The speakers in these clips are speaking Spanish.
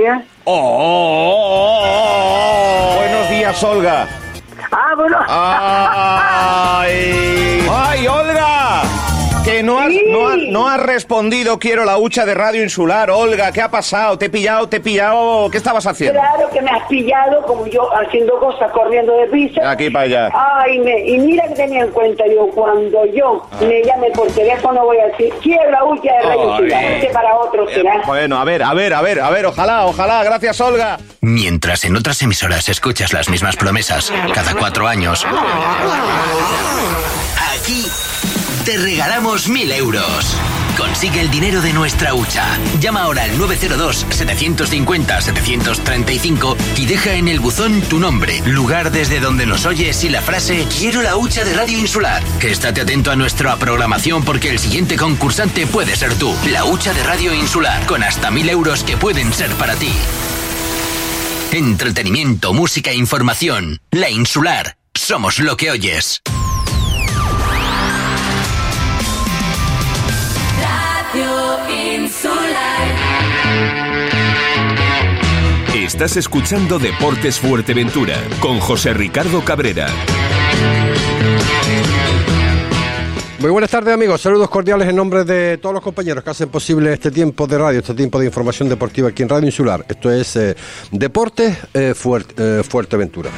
días. Oh, oh, oh, Buenos días, Olga. Ah, bueno. ¡Ay! ¡Ay, Olga! Que no has, Sí. no, ha- no has respondido, quiero la hucha de Radio Insular. Olga, ¿qué ha pasado? ¿Te he pillado? ¿Te he pillado? ¿Qué estabas haciendo? Claro que me has pillado como yo haciendo cosas, corriendo de prisa. Aquí para allá. Ay, me, y mira que tenía en cuenta yo, cuando yo Ah. me llame por teléfono voy a decir, quiero la hucha de Radio. Insular. Este para otro Eh, será. Bueno, a ver, a ver, a ver, a ver, ojalá, ojalá. Gracias, Olga. Mientras en otras emisoras escuchas las mismas promesas cada cuatro años, aquí te regalamos mil euros. Consigue el dinero de nuestra hucha. Llama ahora al 902-750-735 y deja en el buzón tu nombre, lugar desde donde nos oyes y la frase Quiero la hucha de Radio Insular. Estate atento a nuestra programación porque el siguiente concursante puede ser tú. La hucha de Radio Insular, con hasta mil euros que pueden ser para ti. Entretenimiento, música e información. La Insular. Somos lo que oyes. Estás escuchando Deportes Fuerteventura con José Ricardo Cabrera. Muy buenas tardes amigos, saludos cordiales en nombre de todos los compañeros que hacen posible este tiempo de radio, este tiempo de información deportiva aquí en Radio Insular. Esto es eh, Deportes eh, Fuert- eh, Fuerteventura.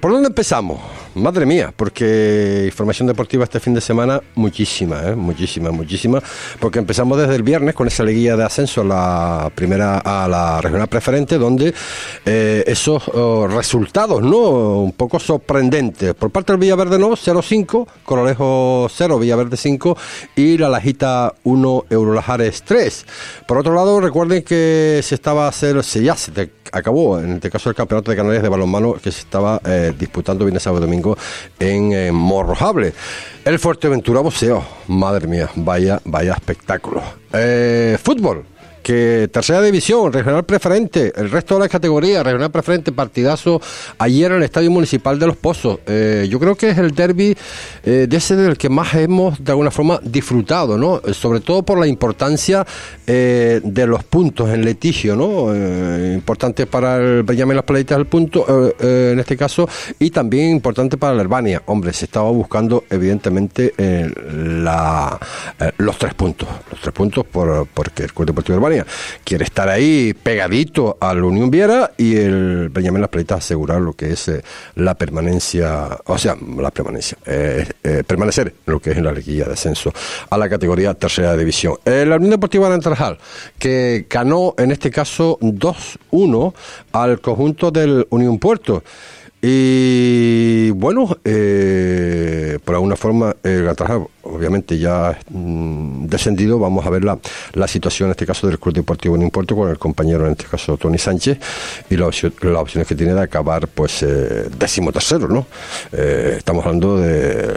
¿Por dónde empezamos? Madre mía, porque información deportiva este fin de semana, muchísima, ¿eh? muchísima, muchísima, porque empezamos desde el viernes con esa liguilla de ascenso a la primera, a la regional preferente, donde eh, esos oh, resultados, ¿no? Un poco sorprendentes. Por parte del Villaverde no, 0-5, Corolejo 0, Villaverde 5 y la Lajita 1, Eurolajares 3. Por otro lado, recuerden que se estaba a hacer, se ya se acabó, en este caso el campeonato de Canarias de balonmano que se estaba eh, disputando viernes, sábado y en eh, Morrojable. El Fuerteventura Boxeo, madre mía, vaya, vaya espectáculo. Eh, fútbol. Que tercera división, regional preferente, el resto de las categorías, regional preferente, partidazo ayer en el Estadio Municipal de Los Pozos. Eh, yo creo que es el derby eh, de ese del que más hemos de alguna forma disfrutado, ¿no? Eh, Sobre todo por la importancia de los puntos en litigio, ¿no? Importante para el Benjamín Las Pleitas el punto, en este caso, y también importante para la Herbania. Hombre, se estaba buscando evidentemente la, los tres puntos, los tres puntos por, porque el Club Deportivo Quiere estar ahí pegadito al Unión Viera y el Benjamín Las Pleitas asegurar lo que es eh, la permanencia, o sea, la permanencia, eh, eh, permanecer lo que es la liguilla de ascenso a la categoría tercera división. La Unión Deportiva Naranjal, que ganó en este caso 2-1 al conjunto del Unión Puerto. Y bueno, eh, por alguna forma, el Naranjal obviamente ya mm, descendido, vamos a ver la, la situación en este caso del Club Deportivo Unión Puerto con el compañero en este caso Tony Sánchez y las opciones que tiene de acabar pues eh, décimo tercero, ¿no? Eh, estamos hablando de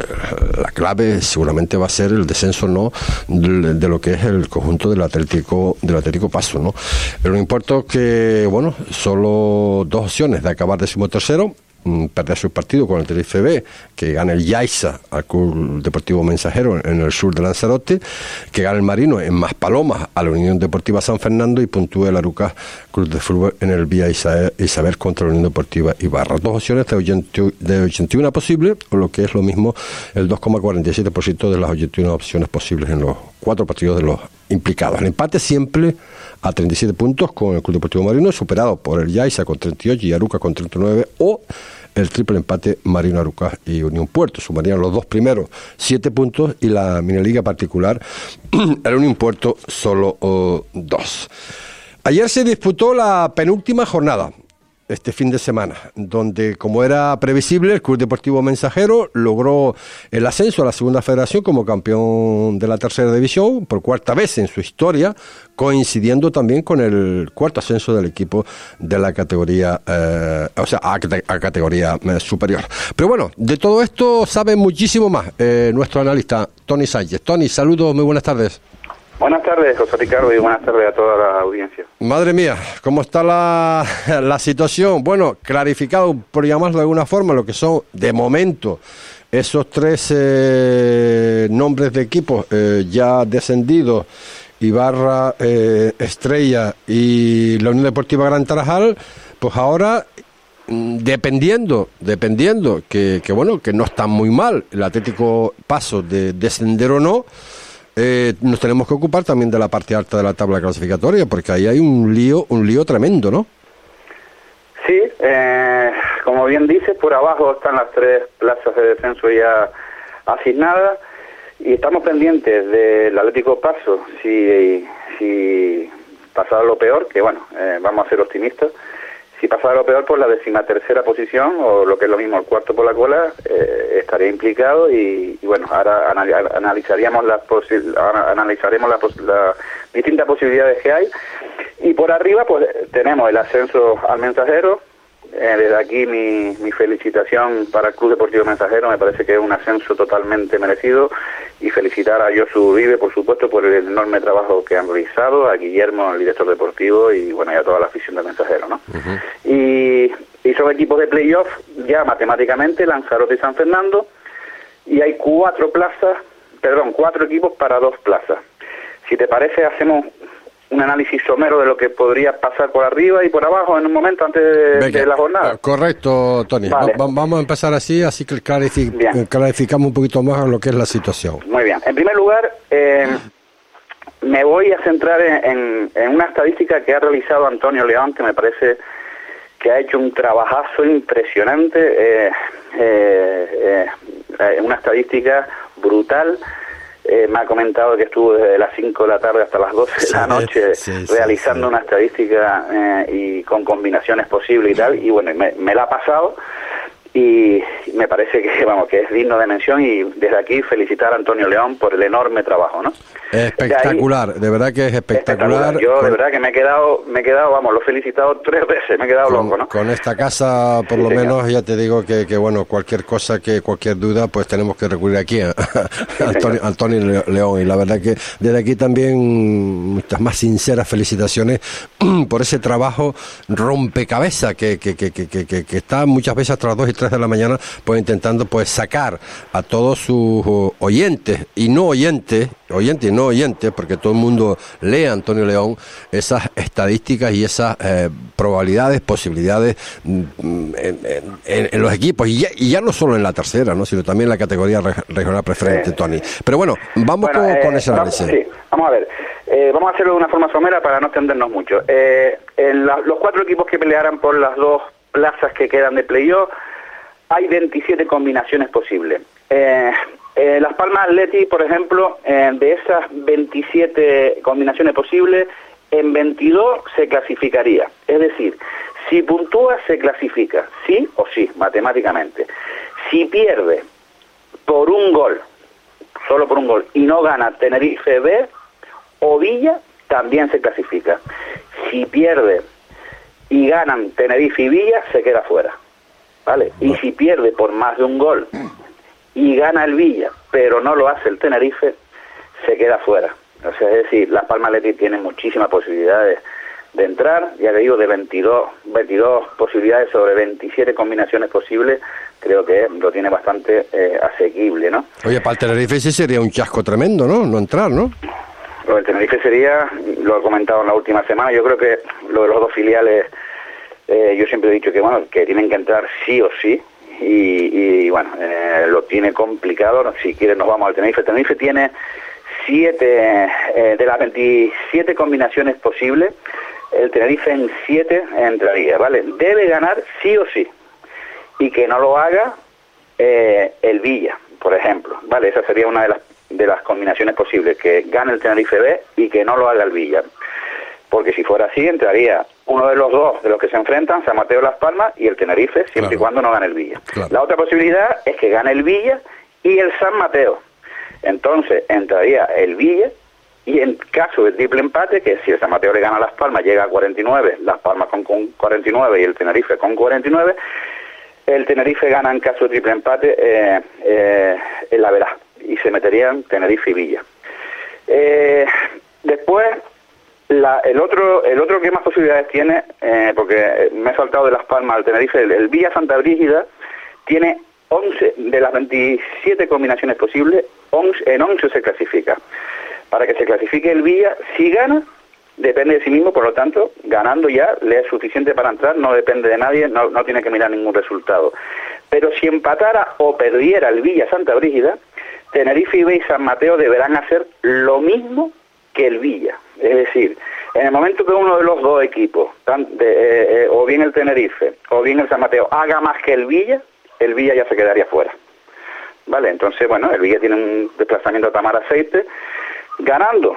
la clave seguramente va a ser el descenso no de, de lo que es el conjunto del Atlético del Atlético Paso, ¿no? Pero no importa que bueno, solo dos opciones de acabar décimo tercero perder su partido con el Tenerife B, que gane el Yaiza al Club Deportivo Mensajero en el sur de Lanzarote, que gane el Marino en Maspalomas a la Unión Deportiva San Fernando y puntúe el Arucas Club de Fútbol en el Vía Isa- Isabel contra la Unión Deportiva Ibarra. Dos opciones de, 80 de 81 posibles, o lo que es lo mismo el 2,47% de las 81 opciones posibles en los cuatro partidos de los implicados. El empate siempre a 37 puntos con el Club Deportivo Marino, superado por el Yaiza con 38 y Aruca con 39, o el triple empate Marino Arucas y Unión Puerto. Sumarían los dos primeros 7 puntos y la miniliga particular, el Unión Puerto, solo oh, dos. Ayer se disputó la penúltima jornada este fin de semana, donde, como era previsible, el Club Deportivo Mensajero logró el ascenso a la segunda federación como campeón de la tercera división por cuarta vez en su historia, coincidiendo también con el cuarto ascenso del equipo de la categoría, eh, o sea, a, cate- a categoría eh, superior. Pero bueno, de todo esto sabe muchísimo más eh, nuestro analista Tony Sánchez. Tony, saludos, muy buenas tardes. Buenas tardes, José Ricardo, y buenas tardes a toda la audiencia. Madre mía, ¿cómo está la, la situación? Bueno, clarificado, por llamarlo de alguna forma, lo que son, de momento, esos tres eh, nombres de equipos eh, ya descendidos Ibarra, eh, Estrella y la Unión Deportiva Gran Tarajal, pues ahora mm, dependiendo, dependiendo que, que, bueno, que no está muy mal el Atlético Paso de descender o no, eh, nos tenemos que ocupar también de la parte alta de la tabla clasificatoria, porque ahí hay un lío, un lío tremendo, ¿no? Sí, eh, como bien dices, por abajo están las tres plazas de descenso ya asignadas y estamos pendientes del Atlético Paso si, si pasara lo peor, que bueno, eh, vamos a ser optimistas, si pasara lo peor por la decimatercera posición o lo que es lo mismo el cuarto por la cola, eh, estaría implicado y, y bueno, ahora anal- analizaríamos las analizaremos las las distintas posibilidades que hay. Y por arriba pues tenemos el ascenso al mensajero, eh, desde aquí mi, mi felicitación para el Club Deportivo Mensajero, me parece que es un ascenso totalmente merecido. Y felicitar a Josu Vive, por supuesto, por el enorme trabajo que han realizado, a Guillermo, el director deportivo y bueno, y a toda la afición del Mensajero, ¿no? y, y son equipos de playoff. Ya matemáticamente, Lanzarote y San Fernando, y hay cuatro plazas, perdón, cuatro equipos para dos plazas. Si te parece, hacemos un análisis somero de lo que podría pasar por arriba y por abajo en un momento antes de, Venga, de la jornada. eh, Correcto, Tony. Vale. Va- va- vamos a empezar así, así que Bien. eh, clarificamos un poquito más lo que es la situación. Muy bien. En primer lugar, eh, me voy a centrar en, en- en una estadística que ha realizado Antonio León, que me parece que ha hecho un trabajazo impresionante, eh, eh, eh, una estadística brutal. Eh, me ha comentado que estuvo desde las 5 de la tarde hasta las 12 de la noche sí, sí, realizando sí. una estadística eh, y con combinaciones posibles y tal, y bueno, me, me la ha pasado y me parece que vamos que es digno de mención y desde aquí felicitar a Antonio León por el enorme trabajo, ¿no? Espectacular, de verdad que es espectacular. Yo de verdad que me he quedado, me he quedado, vamos, lo he felicitado tres veces, me he quedado con, loco, ¿no? con esta casa, por Sí, lo señor. menos, ya te digo que, que, bueno, cualquier cosa, que cualquier duda, pues tenemos que recurrir aquí a, a Antonio, Antonio Le- León. Y la verdad que desde aquí también muchas más sinceras felicitaciones por ese trabajo rompecabezas que, que, que, que, está muchas veces las 2 y 3 de la mañana, pues intentando pues sacar a todos sus oyentes y no oyentes, oyentes y no oyentes, porque todo el mundo lee a Antonio León, esas estadísticas y esas eh, probabilidades, posibilidades mm, en, en- en- los equipos, y ya, y ya no solo en la tercera, ¿no? sino también en la categoría reg- regional preferente. Tony. Pero bueno, vamos Bueno, con, eh, con ese vamos- análisis. sí, vamos a ver. Eh, vamos a hacerlo de una forma somera para no extendernos mucho. Eh, en la- los cuatro equipos que pelearán por las dos plazas que quedan de playoff, hay 27 combinaciones posibles. Eh, eh, Las Palmas Atleti, por ejemplo, eh, de esas 27 combinaciones posibles, en 22 se clasificaría. Es decir, si puntúa, se clasifica, sí o sí, matemáticamente. Si pierde por un gol, solo por un gol, y no gana Tenerife B o Villa, también se clasifica. Si pierde y ganan Tenerife y Villa, se queda fuera. ¿Vale? Y si pierde por más de un gol y gana el Villa, pero no lo hace el Tenerife, se queda fuera. O sea, es decir, Las Palmas Leti tiene muchísimas posibilidades de entrar, ya que digo, de 22, 22 posibilidades sobre 27 combinaciones posibles, creo que lo tiene bastante eh, asequible, ¿no? Oye, para el Tenerife sí sería un chasco tremendo, ¿no? No entrar, ¿no? Lo del Tenerife sería, lo he comentado en la última semana, yo creo que lo de los dos filiales, eh, yo siempre he dicho que bueno, que tienen que entrar sí o sí, y, bueno, eh, lo tiene complicado, si quieren nos vamos al Tenerife. Tenerife tiene siete, eh, de las 27 combinaciones posibles, el Tenerife en siete entraría, ¿vale? Debe ganar sí o sí, y que no lo haga eh, el Villa, por ejemplo, ¿vale? Esa sería una de las, de las combinaciones posibles, que gane el Tenerife B y que no lo haga el Villa. Porque si fuera así, entraría uno de los dos de los que se enfrentan, San Mateo Las Palmas y el Tenerife, siempre y cuando no gane el Villa. Claro. La otra posibilidad es que gane el Villa y el San Mateo. Entonces entraría el Villa y en caso de triple empate, que si el San Mateo le gana a Las Palmas, llega a 49, Las Palmas con, con 49 y el Tenerife con 49, el Tenerife gana en caso de triple empate eh, eh, en la verá y se meterían Tenerife y Villa. Eh, después, la- el otro el otro que más posibilidades tiene, eh, porque me he saltado de Las Palmas al Tenerife, el, el Villa Santa Brígida tiene 11 de las 27 combinaciones posibles, 11, en 11 se clasifica. para que se clasifique el Villa, si gana, depende de sí mismo, por lo tanto, ganando ya le es suficiente para entrar, no depende de nadie, no, no tiene que mirar ningún resultado. Pero si empatara o perdiera el Villa Santa Brígida, Tenerife y San Mateo deberán hacer lo mismo que el Villa. Es decir, en el momento que uno de los dos equipos, eh, eh, o bien el Tenerife o bien el San Mateo, haga más que el Villa, el Villa ya se quedaría fuera. ¿Vale? Entonces, bueno, el Villa tiene un desplazamiento a Tamar Aceite, ganando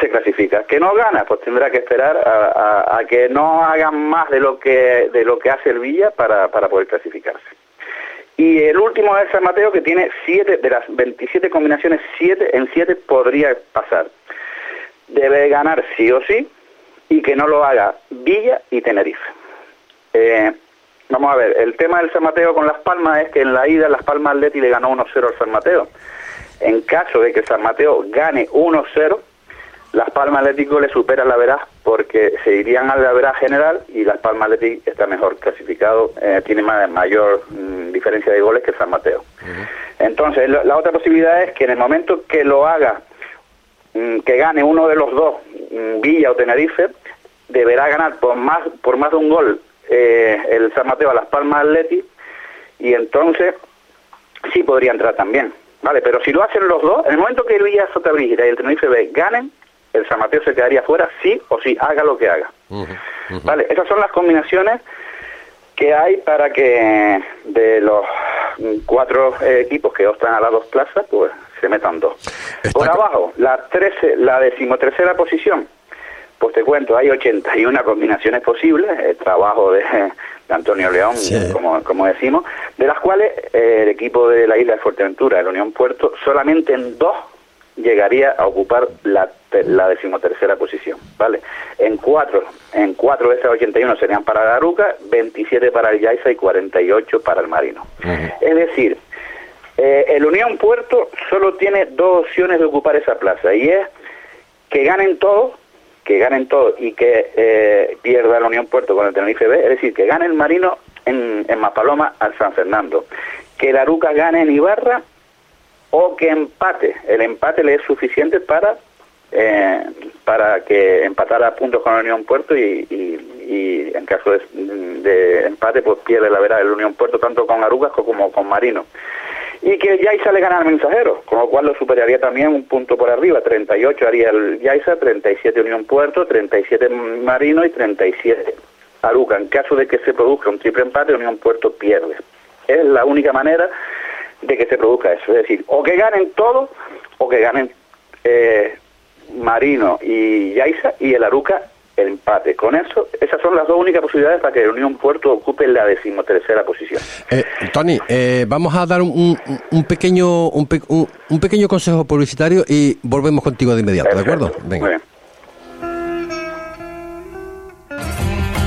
se clasifica. Que no gana, pues tendrá que esperar a, que no hagan más de lo que de lo que hace el Villa para, para poder clasificarse. Y el último es San Mateo, que tiene siete, de las 27 combinaciones, siete, en siete podría pasar. Debe ganar sí o sí, y que no lo haga Villa y Tenerife. Eh, vamos a ver, el tema del San Mateo con Las Palmas es que en la ida Las Palmas Atleti le ganó 1-0 al San Mateo. En caso de que San Mateo gane 1-0, Las Palmas Atlético le supera la veraz porque se irían al veraz general y Las Palmas Atlético está mejor clasificado, eh, tiene mayor mm, diferencia de goles que San Mateo. Entonces, la otra posibilidad es que en el momento que lo haga, que gane uno de los dos, mm, Villa o Tenerife, deberá ganar por más, por más de un gol eh, el San Mateo a Las Palmas Atlético y entonces sí podría entrar también. Vale, pero si lo hacen los dos, en el momento que el Villa Sota Brígida y el Tenerife B ganen, el San Mateo se quedaría fuera, sí o sí, haga lo que haga. Vale, esas son las combinaciones que hay para que de los cuatro eh, equipos que ostran a las dos plazas, pues se metan dos. Por abajo, la, 13, la decimotercera posición, pues te cuento, hay 81 combinaciones posibles, el trabajo de, Antonio León, como, como decimos, de las cuales eh, el equipo de la isla de Fuerteventura, el Unión Puerto, solamente en dos llegaría a ocupar la, la decimotercera posición, ¿vale? En cuatro, en cuatro de esas 81 serían para Garuca, 27 para el Yaiza y 48 para el Marino. Es decir, eh, el Unión Puerto solo tiene dos opciones de ocupar esa plaza y es que ganen todos que ganen todo y que eh, pierda la Unión Puerto con el Tenerife B, es decir, que gane el Marino en, Mapaloma al San Fernando, que la Aruca gane en Ibarra o que empate. El empate le es suficiente para eh, para que empatara puntos con la Unión Puerto y, en caso de, empate pues pierde la verdad el Unión Puerto tanto con Arucas como con Marino y que el Yaiza le gana al mensajero, con lo cual lo superaría también un punto por arriba, 38 haría el Yaiza, 37 Unión Puerto, 37 Marino y 37 Aruca. En caso de que se produzca un triple empate, Unión Puerto pierde. Es la única manera de que se produzca eso, es decir, o que ganen todos o que ganen eh, Marino y Yaiza y el Aruca el empate. Con eso, esas son las dos únicas posibilidades para que el Unión Puerto ocupe la decimotercera posición. Eh, Tony, eh, vamos a dar un, un pequeño un, un, pequeño consejo publicitario y volvemos contigo de inmediato, ¿de acuerdo? Venga.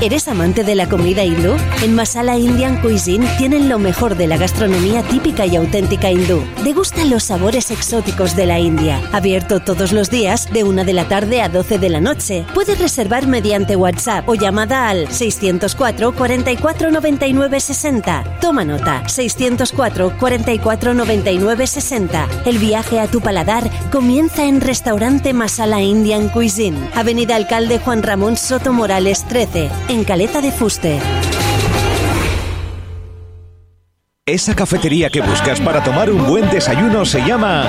¿Eres amante de la comida hindú? En Masala Indian Cuisine tienen lo mejor de la gastronomía típica y auténtica hindú. Degustan los sabores exóticos de la India. Abierto todos los días de 1 de la tarde a 12 de la noche. Puedes reservar mediante WhatsApp o llamada al 604 44 99 60. Toma nota, 604 44 99 60. El viaje a tu paladar comienza en Restaurante Masala Indian Cuisine, Avenida Alcalde Juan Ramón Soto Morales 13 en Caleta de Fuste. Esa cafetería que buscas para tomar un buen desayuno se llama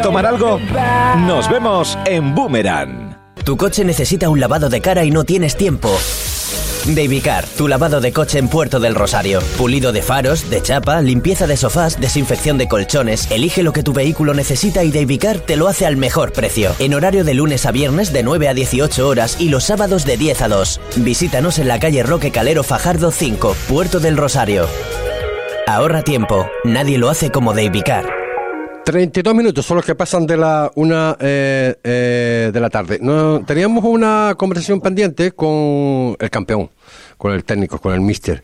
tomar algo? Nos vemos en Boomerang. Tu coche necesita un lavado de cara y no tienes tiempo. Davicar, tu lavado de coche en Puerto del Rosario. Pulido de faros, de chapa, limpieza de sofás, desinfección de colchones. Elige lo que tu vehículo necesita y Davicar te lo hace al mejor precio. En horario de lunes a viernes de 9 a 18 horas y los sábados de 10 a 2. Visítanos en la calle Roque Calero Fajardo 5, Puerto del Rosario. Ahorra tiempo, nadie lo hace como Davicar. 32 minutos son los que pasan de la una eh, eh, de la tarde. No, teníamos una conversación pendiente con el campeón, con el técnico, con el mister,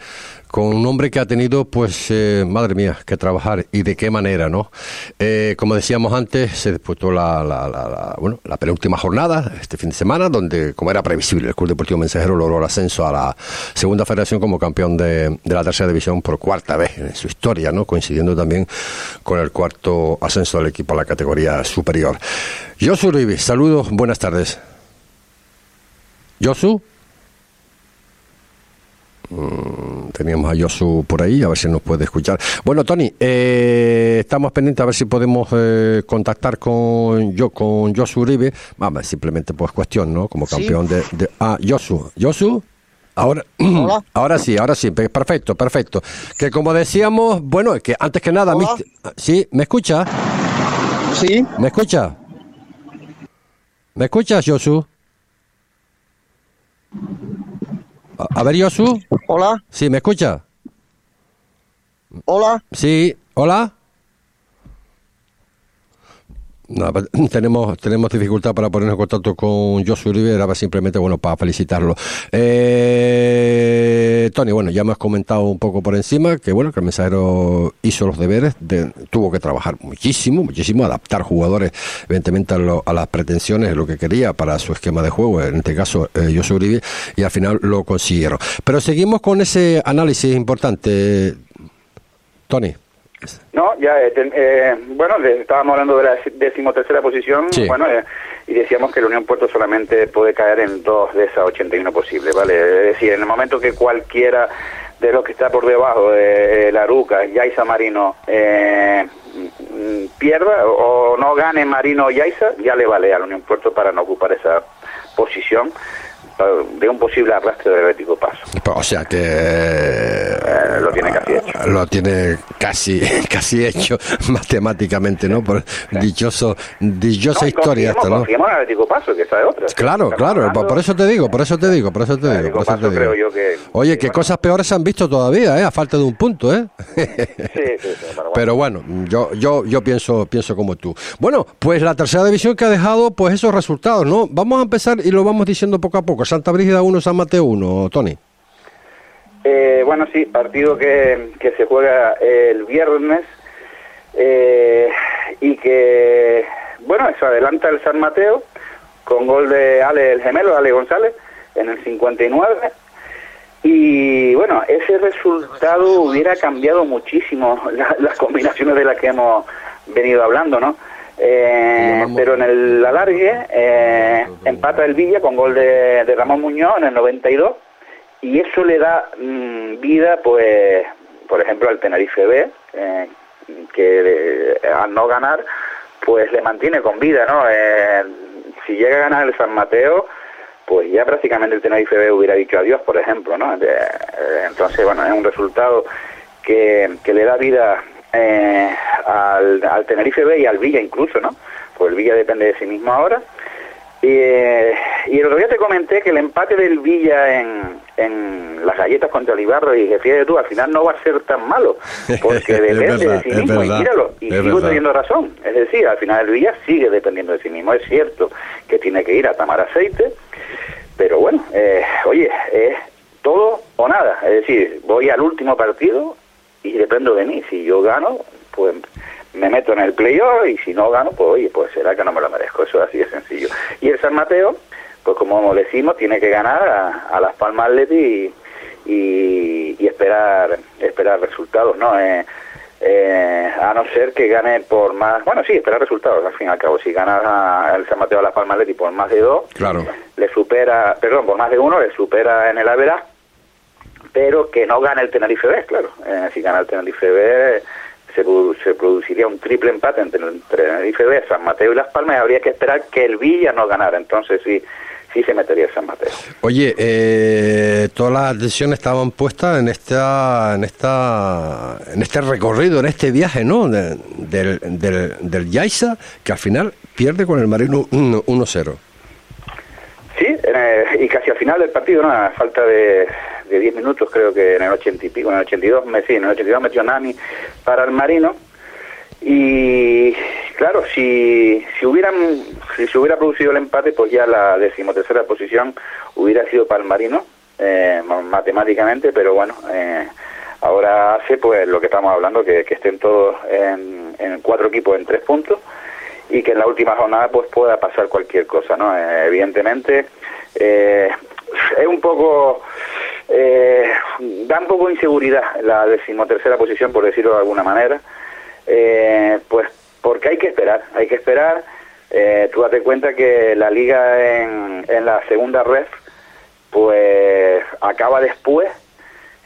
con un hombre que ha tenido, pues, eh, madre mía, que trabajar y de qué manera, ¿no? Eh, como decíamos antes, se disputó la, la, la, la- bueno, la penúltima jornada este fin de semana, donde, como era previsible, el Club Deportivo Mensajero logró el ascenso a la segunda federación como campeón de, de la tercera división por cuarta vez en su historia, ¿no? Coincidiendo también con el cuarto ascenso del equipo a la categoría superior. Josu Uribe, saludos, buenas tardes. Josu. Mm, Teníamos a Josu por ahí, a ver si nos puede escuchar. Bueno, Tony, eh, estamos pendientes a ver si podemos eh, contactar con yo con Josu Uribe. Vamos, simplemente pues cuestión, ¿no? Como Sí. campeón de, de- Ah, Josu. Josu. Ahora, Hola. ahora sí, ahora sí, pe- perfecto, perfecto. Que como decíamos, bueno, que antes que nada, Hola. ¿sí? ¿Me escucha? Sí, ¿Me escucha? ¿Me escuchas, Josu? A, ver, Josu. hola, Sí, ¿me escucha? hola. Sí, hola. No, pues, tenemos, tenemos dificultad para ponernos en contacto con Josu Uribe, era simplemente bueno para felicitarlo. Eh, Tony, bueno, ya me has comentado un poco por encima que bueno, que el mensajero hizo los deberes, de- tuvo que trabajar muchísimo, muchísimo, adaptar jugadores, evidentemente a, lo- a las pretensiones, lo que quería para su esquema de juego, en este caso eh, Josu Uribe, y al final lo consiguieron. Pero seguimos con ese análisis importante, Tony. No, ya, eh, eh, bueno, de- estábamos hablando de la decimotercera posición, Sí. bueno, eh, y decíamos que la Unión Puerto solamente puede caer en dos de esas 81 posibles, ¿vale? Es decir, en el momento que cualquiera de los que está por debajo, eh, la Aruca, Yaiza Marino, eh, pierda o no gane Marino o Yaiza, ya le vale a la Unión Puerto para no ocupar esa posición de un posible arrastre del Atlético Paso. O sea que Eh, lo tiene casi hecho. lo tiene casi casi hecho matemáticamente, ¿no? Por dichoso dichosa No, historia esta, ¿no? el Atlético Paso, que es otra. Claro, claro, hablando- por eso te digo, por eso te digo, por eso te digo, por eso te digo. yo que- Oye, que, bueno. cosas peores se han visto todavía, ¿eh? A falta de un punto, ¿eh? Sí, sí, sí, pero bueno. Pero bueno, yo, yo, yo pienso, pienso como tú. Bueno, pues la tercera división que ha dejado, pues esos resultados, ¿no? Vamos a empezar y lo vamos diciendo poco a poco. Santa Brígida 1, San Mateo 1, Tony. Eh, bueno, sí, partido que, que se juega el viernes eh, y que, bueno, se adelanta el San Mateo con gol de Ale el gemelo, Ale González, en el 59. Y bueno, ese resultado hubiera cambiado muchísimo la- las combinaciones de las que hemos venido hablando, ¿no? Eh, pero en el alargue eh, empata el Villa con gol de, de Ramón Muñoz en el 92 y eso le da mm, vida, pues, por ejemplo, al Tenerife B, eh, que al no ganar, pues le mantiene con vida, ¿no? Si llega a ganar el San Mateo, pues ya prácticamente el Tenerife B hubiera dicho adiós, por ejemplo, ¿no? Entonces, bueno, es un resultado que, que le da vida eh, al, al Tenerife B y al Villa incluso, ¿no? Pues el Villa depende de sí mismo ahora. Y, eh, y el otro día te comenté que el empate del Villa en, en las galletas contra el Ibarro y que fíjate tú, al final no va a ser tan malo, porque depende verdad, de sí mismo, verdad, y míralo, y sigo teniendo razón. Es decir, al final el Villa sigue dependiendo de sí mismo. Es cierto que tiene que ir a tomar aceite, pero bueno, eh, oye, es todo o nada. Es decir, voy al último partido y dependo de mí. Si yo gano, pues me meto en el playoff y si no gano, pues oye, pues será que no me lo merezco. Eso es así de sencillo. Y el San Mateo, pues como decimos, tiene que ganar a, a Las Palmas Athletic y, y, y esperar esperar resultados, ¿no? Eh, eh, a no ser que gane por más, bueno, sí, esperar resultados, al fin y al cabo. Si gana a- el San Mateo a Las Palmas Athletic por más de dos, Claro. le supera, perdón, por más de uno, le supera en el Avera, pero que no gane el Tenerife B, claro. Eh, si gana el Tenerife B, se, se produciría un triple empate entre el Tenerife B, San Mateo y Las Palmas, y habría que esperar que el Villa no ganara. Entonces sí, sí se metería San Mateo. Oye, eh, todas las decisiones estaban puestas en esta, en esta, en este recorrido, en este viaje, ¿no? De- del, del, del Yaiza, que al final pierde con el Marino 1 1-0. Sí, eh, y casi al final del partido, ¿no? a falta de, de 10 minutos, creo que en el 80 y pico, en el 82, me, sí, en el 82 metió Nani para el Marino. Y, Claro, si, si hubieran si se hubiera producido el empate, pues ya la decimotercera posición hubiera sido Palmarino, eh, ma- matemáticamente, pero bueno, eh, ahora hace pues lo que estamos hablando, que, estén todos en, en cuatro equipos en tres puntos y que en la última jornada pues pueda pasar cualquier cosa, ¿no? Eh, evidentemente eh, es un poco eh, da un poco de inseguridad la decimotercera posición, por decirlo de alguna manera, eh, pues porque hay que esperar, hay que esperar. Eh, tú date cuenta que la liga en, en la segunda red, pues acaba después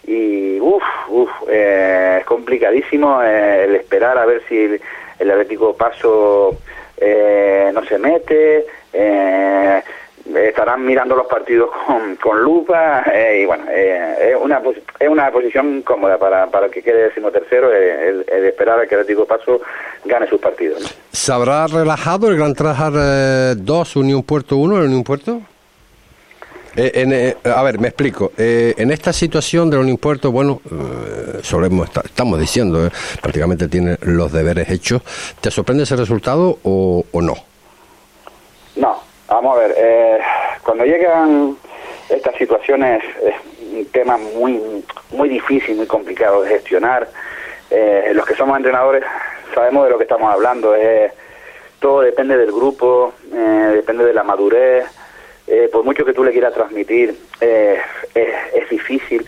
y uff, uf, eh, es complicadísimo eh, el esperar a ver si el, Atlético Paso eh, no se mete, eh, estarán mirando los partidos con, con lupa eh, y bueno, eh, es, una, es una posición cómoda para, para que quede decimotercero eh, el, el esperar a que el Atlético Paso gane sus partidos. ¿Se habrá relajado el Gran Trajar 2, Unión Puerto 1, el Unión Puerto? Eh, eh, a ver, me explico. Eh, en esta situación del Unión Puerto, bueno, eh, solemos estamos diciendo, eh, prácticamente tiene los deberes hechos. ¿Te sorprende ese resultado o no? Vamos a ver, eh, cuando llegan estas situaciones es un tema muy muy difícil, muy complicado de gestionar. Eh, los que somos entrenadores sabemos de lo que estamos hablando. eh, todo depende del grupo, eh, depende de la madurez. eh, por mucho que tú le quieras transmitir, eh, es, es difícil.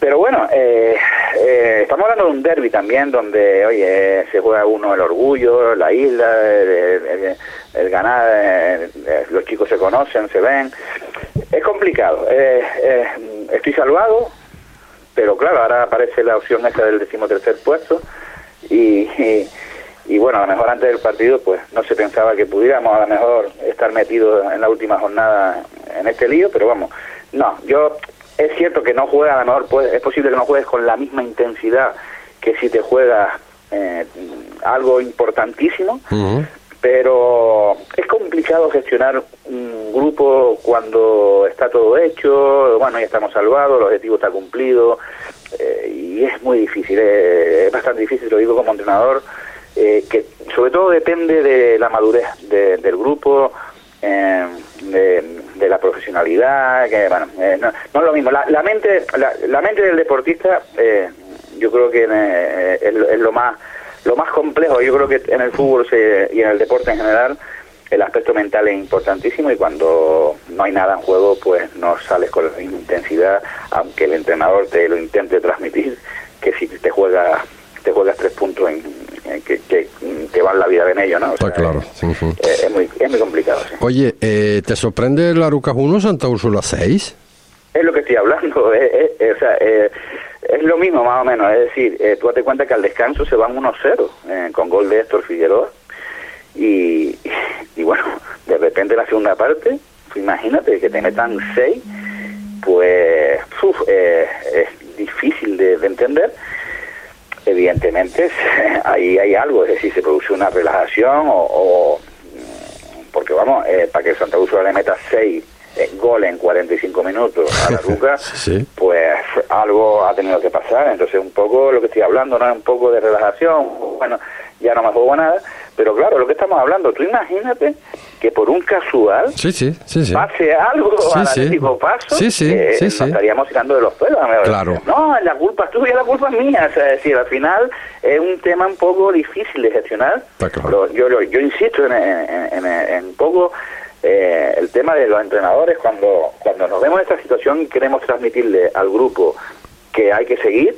Pero bueno, eh, eh, estamos hablando de un derby también donde, oye, se juega uno el orgullo, la isla, el, el- el- ganar, eh, eh, los chicos se conocen, se ven. Es complicado. Eh, eh, estoy salvado, pero claro, ahora aparece la opción esa del decimotercer puesto y, y, y bueno, a lo mejor antes del partido pues no se pensaba que pudiéramos a lo mejor estar metidos en la última jornada en este lío, pero vamos, no, yo es cierto que no juega, a lo mejor puede- es posible que no juegues con la misma intensidad que si te juegas eh, algo importantísimo, pero es complicado gestionar un grupo cuando está todo hecho, bueno, ya estamos salvados, el objetivo está cumplido, eh, y es muy difícil, eh, es bastante difícil, lo digo como entrenador, eh, que sobre todo depende de la madurez de- del grupo, eh, de, de la profesionalidad, que bueno, eh, no, no es lo mismo. La, la mente, la, la mente del deportista, eh, yo creo que eh, es, es lo más lo más complejo. Yo creo que en el fútbol se- y en el deporte en general el aspecto mental es importantísimo y cuando no hay nada en juego, pues no sales con la misma intensidad, aunque el entrenador te lo intente transmitir, que si te juegas te juegas tres puntos en que, que, que van la vida en ello, ¿no? O Está sea, claro. sí, sí. eh, es, muy, es muy complicado, sí. Oye, eh, ¿te sorprende el Arucas 1, Santa Úrsula 6? Es lo que estoy hablando, eh, eh, eh, o sea, eh, es lo mismo más o menos, es decir, eh, tú date cuenta que al descanso se van 1-0 eh, con gol de Héctor Figueroa y, y bueno, de repente la segunda parte, pues imagínate que te metan 6, pues uf, eh, es difícil de, de entender. Evidentemente ahí hay algo, es decir, se produce una relajación o, o, mm, porque vamos, eh, para que el Santa Úrsula le meta 6 goles en 45 minutos a la Ruca, Sí. pues algo ha tenido que pasar. Entonces, un poco lo que estoy hablando, ¿no? Un poco de relajación. Bueno, ya no me juego nada. Pero claro, lo que estamos hablando, tú imagínate que por un casual Sí, sí, sí, sí. pase algo al. Atlético Paso, Sí, sí, eh, nos estaríamos tirando de los pelos. Claro. No, la culpa es tuya, la culpa es mía. O sea, es decir, al final es un tema un poco difícil de gestionar. Claro. Yo, yo, yo insisto en, en, en- en un poco eh, el tema de los entrenadores cuando, cuando nos vemos en esta situación y queremos transmitirle al grupo que hay que seguir,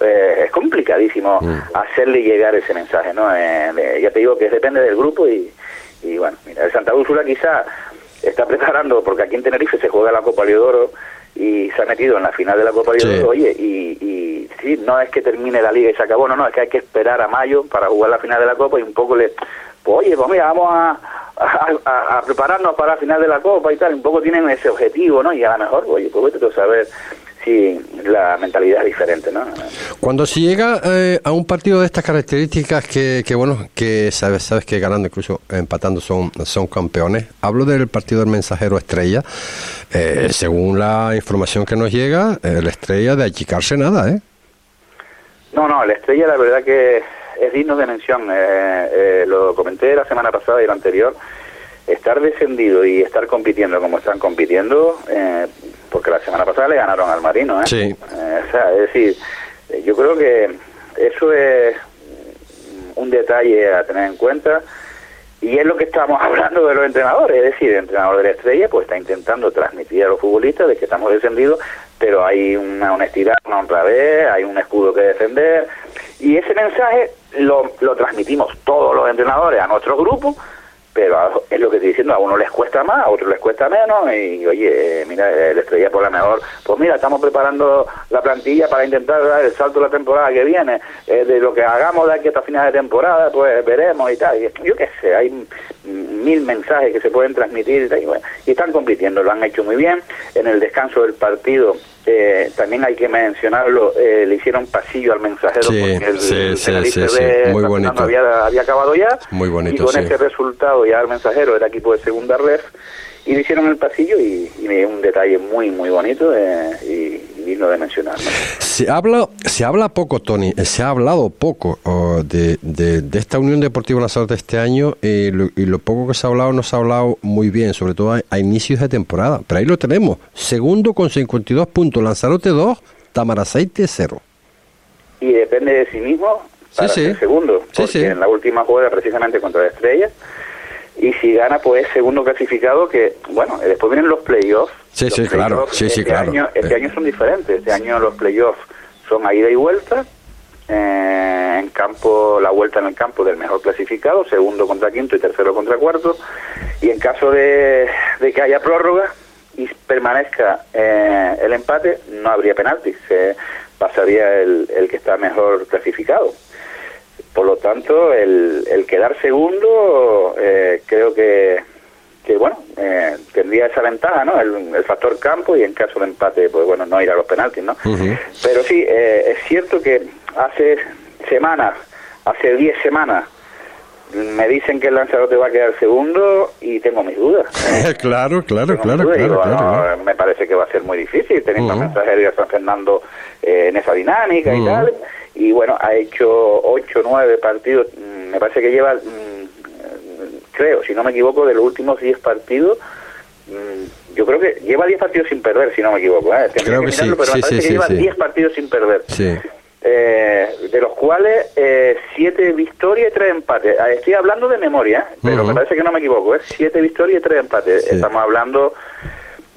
eh, es complicadísimo hacerle llegar ese mensaje, ¿no? Eh, ya te digo que depende del grupo y, y bueno, mira, el Santa Úrsula quizá está preparando, porque aquí en Tenerife se juega la Copa Leodoro y se ha metido en la final de la Copa Sí. Leodoro, oye, y, y sí, no es que termine la liga y se acabó, no, no, es que hay que esperar a mayo para jugar la final de la Copa y un poco le, pues oye, pues mira, vamos a, a, a- a prepararnos para la final de la Copa y tal, un poco tienen ese objetivo, ¿no? Y a lo mejor, oye, pues vete a saber si la mentalidad es diferente, ¿no? Cuando se llega eh, a un partido de estas características que, que bueno, que sabes, sabes que ganando, incluso empatando son, son campeones, hablo del partido del mensajero Estrella, eh, según la información que nos llega, el Estrella de achicarse nada, ¿eh? No, no, la estrella la verdad que es digno de mención. Eh, eh, lo comenté la semana pasada y la anterior. Estar descendido y estar compitiendo como están compitiendo, eh, porque la semana pasada le ganaron al Marino. ¿eh? Sí. Eh, o sea, es decir, eh, yo creo que eso es un detalle a tener en cuenta y es lo que estamos hablando de los entrenadores, es decir, el entrenador de la estrella pues está intentando transmitir a los futbolistas de que estamos descendidos, pero hay una honestidad, una honradez, hay un escudo que defender y ese mensaje lo, lo transmitimos todos los entrenadores a nuestro grupo, pero es lo que estoy diciendo, a unos les cuesta más, a otros les cuesta menos y oye, eh, mira, el estrella por la mejor, pues mira, estamos preparando la plantilla para intentar dar el salto la temporada que viene, eh, de lo que hagamos de aquí hasta final de temporada, pues veremos y tal, Y yo qué sé, hay mil mensajes que se pueden transmitir y, bueno, están compitiendo, lo han hecho muy bien, en el descanso del partido eh, también hay que mencionarlo, eh, le hicieron pasillo al mensajero Sí, porque el sí, sí, B muy bonito. había, había acabado ya. Muy bonito, y con ese resultado ya el mensajero era equipo de segunda red y le hicieron el pasillo y, y me dio un detalle muy muy bonito eh, y, y digno de mencionar. Se habla, se habla poco, Tony, eh, se ha hablado poco oh, de, de- de esta Unión Deportiva Lanzarote este año eh, lo- y lo poco que se ha hablado no se ha hablado muy bien, sobre todo a, a inicios de temporada. Pero ahí lo tenemos, segundo con 52 puntos, Lanzarote 2, Tamaraceite 0. y depende de sí mismo para Sí, sí. ser segundo porque sí. en la última juega precisamente contra la Estrella y si gana pues es segundo clasificado que bueno después vienen los playoffs Sí, Los sí, claro. Sí, sí, este claro. año, este Eh. año son diferentes este año los playoffs son a ida y vuelta eh, en campo la vuelta en el campo del mejor clasificado segundo contra quinto y tercero contra cuarto y en caso de, de que haya prórroga y permanezca eh, el empate no habría penaltis pasaría el, el que está mejor clasificado por lo tanto el, el quedar segundo eh, creo que que bueno eh, tendría esa ventaja no el, el factor campo y en caso de empate pues bueno no ir a los penaltis no pero sí, eh, es cierto que hace semanas, hace 10 semanas, me dicen que el Lanzarote va a quedar segundo y tengo mis dudas. claro, claro, claro, claro, Digo, claro, no, claro. Me parece que va a ser muy difícil teniendo a. Mensajero y a San Fernando eh, en esa dinámica y tal. Y bueno, ha hecho 8 9 partidos. mm, Me parece que lleva, mm, creo, si no me equivoco, de los últimos 10 partidos. mm, Yo creo que lleva 10 partidos sin perder, si no me equivoco. ¿eh? Creo que sí, mirarlo, pero sí, me parece sí, que sí, lleva sí. 10 partidos sin perder Sí. eh, de los cuales eh, siete victorias y tres empates. Ah, Estoy hablando de memoria, ¿eh? pero me parece que no me equivoco, ¿eh? siete victorias y tres empates. Sí. Estamos hablando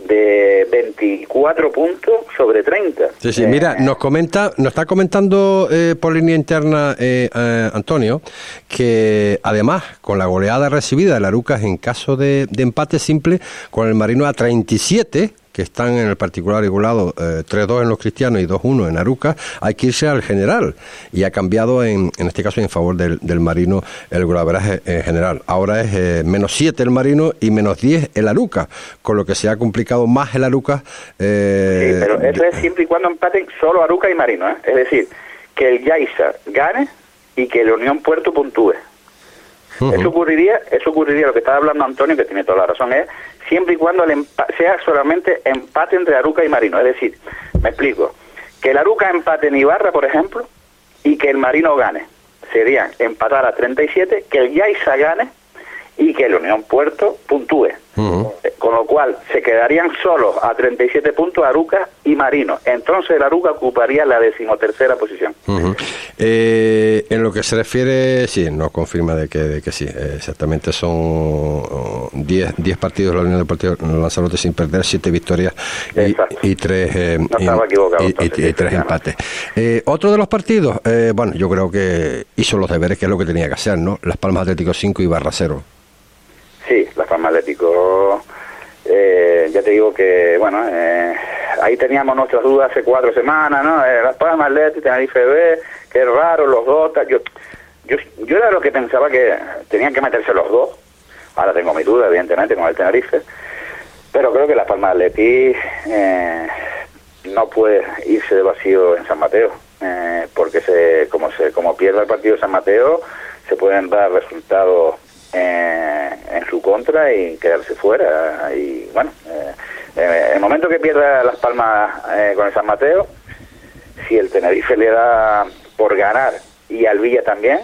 de 24 puntos sobre 30. Sí, sí, Eh, mira, nos comenta, nos está comentando eh, por línea interna eh, eh, Antonio que además con la goleada recibida de Larucas en caso de, de empate simple con el Marino a 37 que están en el particular igualado eh, 3-2 en los cristianos y 2-1 en Arucas, hay que irse al general y ha cambiado en, en este caso en favor del, del Marino el golaveraje eh, general. Ahora es eh, menos 7 el Marino y menos 10 el Arucas, con lo que se ha complicado más el Arucas. eh, Sí, pero eso es siempre y cuando empaten solo Aruca y Marino. ¿eh? Es decir, que el Yaiza gane y que el Unión Puerto puntúe. Eso ocurriría, eso ocurriría, lo que estaba hablando Antonio, que tiene toda la razón, es siempre y cuando sea solamente empate entre Aruca y Marino. Es decir, me explico, que el Aruca empate en Ibarra, por ejemplo, y que el Marino gane. Serían empatar a 37, que el Yaiza gane y que el Unión Puerto puntúe. Eh, Con lo cual se quedarían solos a 37 puntos Aruca y Marino. Entonces el Aruca ocuparía la decimotercera posición. Eh, en lo que se refiere, sí, nos confirma de que, de que sí, eh, exactamente son oh, 10 10 partidos de la Unión Deportiva Lanzarote sin perder, 7 victorias y, Exacto. y 3 No estaba equivocado, y, entonces, y- y sí, tres sí, empates. Eh, otro de los partidos, eh, bueno, yo creo que hizo los deberes, que es lo que tenía que hacer, ¿no? Las Palmas Atlético 5 y Barra 0. Sí, la Palma Atlético. eh, ya te digo que, bueno, eh, ahí teníamos nuestras dudas hace cuatro semanas, ¿no? Eh, Las Palmas Atlético, Tenerife B, qué raro, los dos. Yo, yo, yo era lo que pensaba que tenían que meterse los dos. Ahora tengo mi duda, evidentemente, con el Tenerife. Pero creo que la Palma Atleti eh, no puede irse de vacío en San Mateo. eh, porque se, como se como pierda el partido de San Mateo, se pueden dar resultados eh, en su contra y quedarse fuera. Y bueno, eh, el momento que pierda Las Palmas eh, con el San Mateo, si el Tenerife le da por ganar y al Villa también.